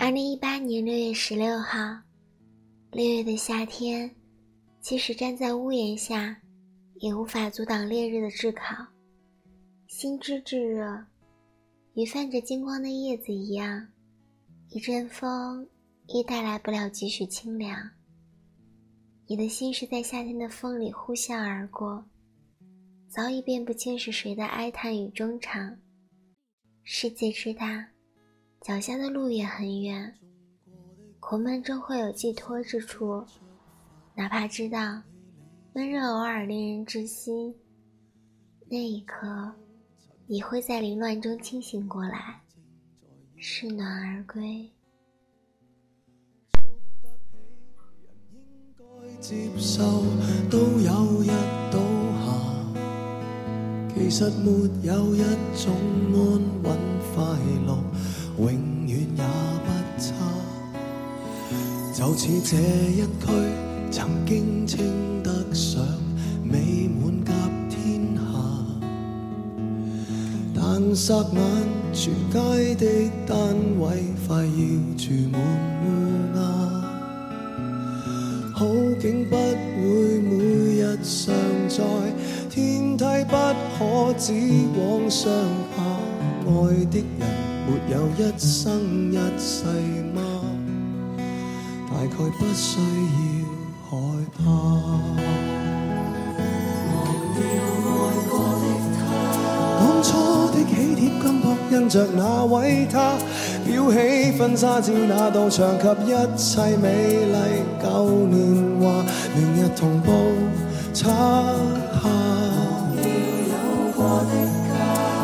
二零一八年六月十六号，六月的夏天，即使站在屋檐下，也无法阻挡烈日的炙烤，心之炙热，与泛着金光的叶子一样，一阵风亦带来不了几许清凉。你的心是在夏天的风里呼啸而过，早已辨不清是谁的哀叹与衷肠。世界之大，脚下的路也很远，苦闷终会有寄托之处。哪怕知道闷热偶尔令人窒息，那一刻，你会在凌乱中清醒过来，适暖而归。接受都有日倒下，其实没有一种安稳快乐，永远也不差。就似这一区曾经称得上美满甲天下，但霎眼全街的单位快要住满乌鸦。好景不会每日常在，天梯不可只往上爬。爱的人没有一生一世吗？大概不需要害怕。忘掉爱过的他当初的喜帖金箔印着那位他，裱起婚纱照那道墙及一切美丽旧年华，明日同步拆下。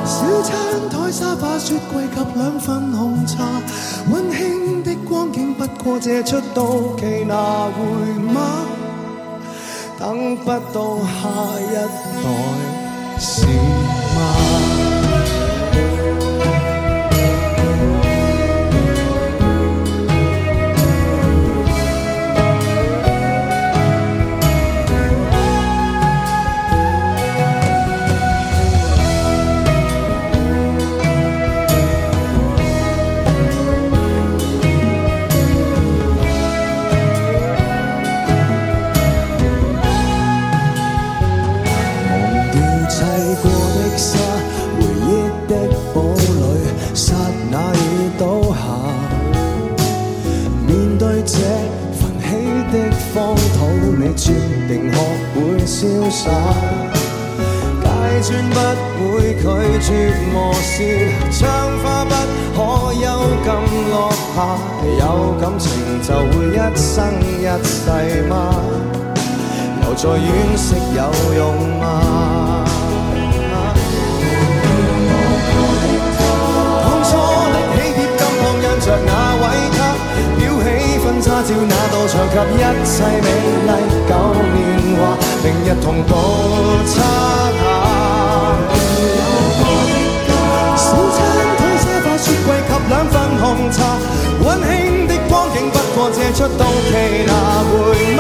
小餐台、沙发、雪柜及两份红茶，温馨的光景不过借出到期拿回吗？等不到下一代是吗？注，定学会潇洒。阶砖不会拒绝磨蚀，窗花不可幽禁落下。有感情就会一生一世吗？又在惋惜有用吗？那道墙及一切美丽旧年华，明日同步拆下。小餐台、沙发、雪柜及两份红茶，温馨的光景不过借出到期拿回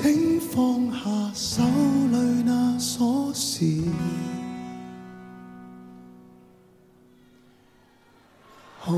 请放下手里那锁匙。好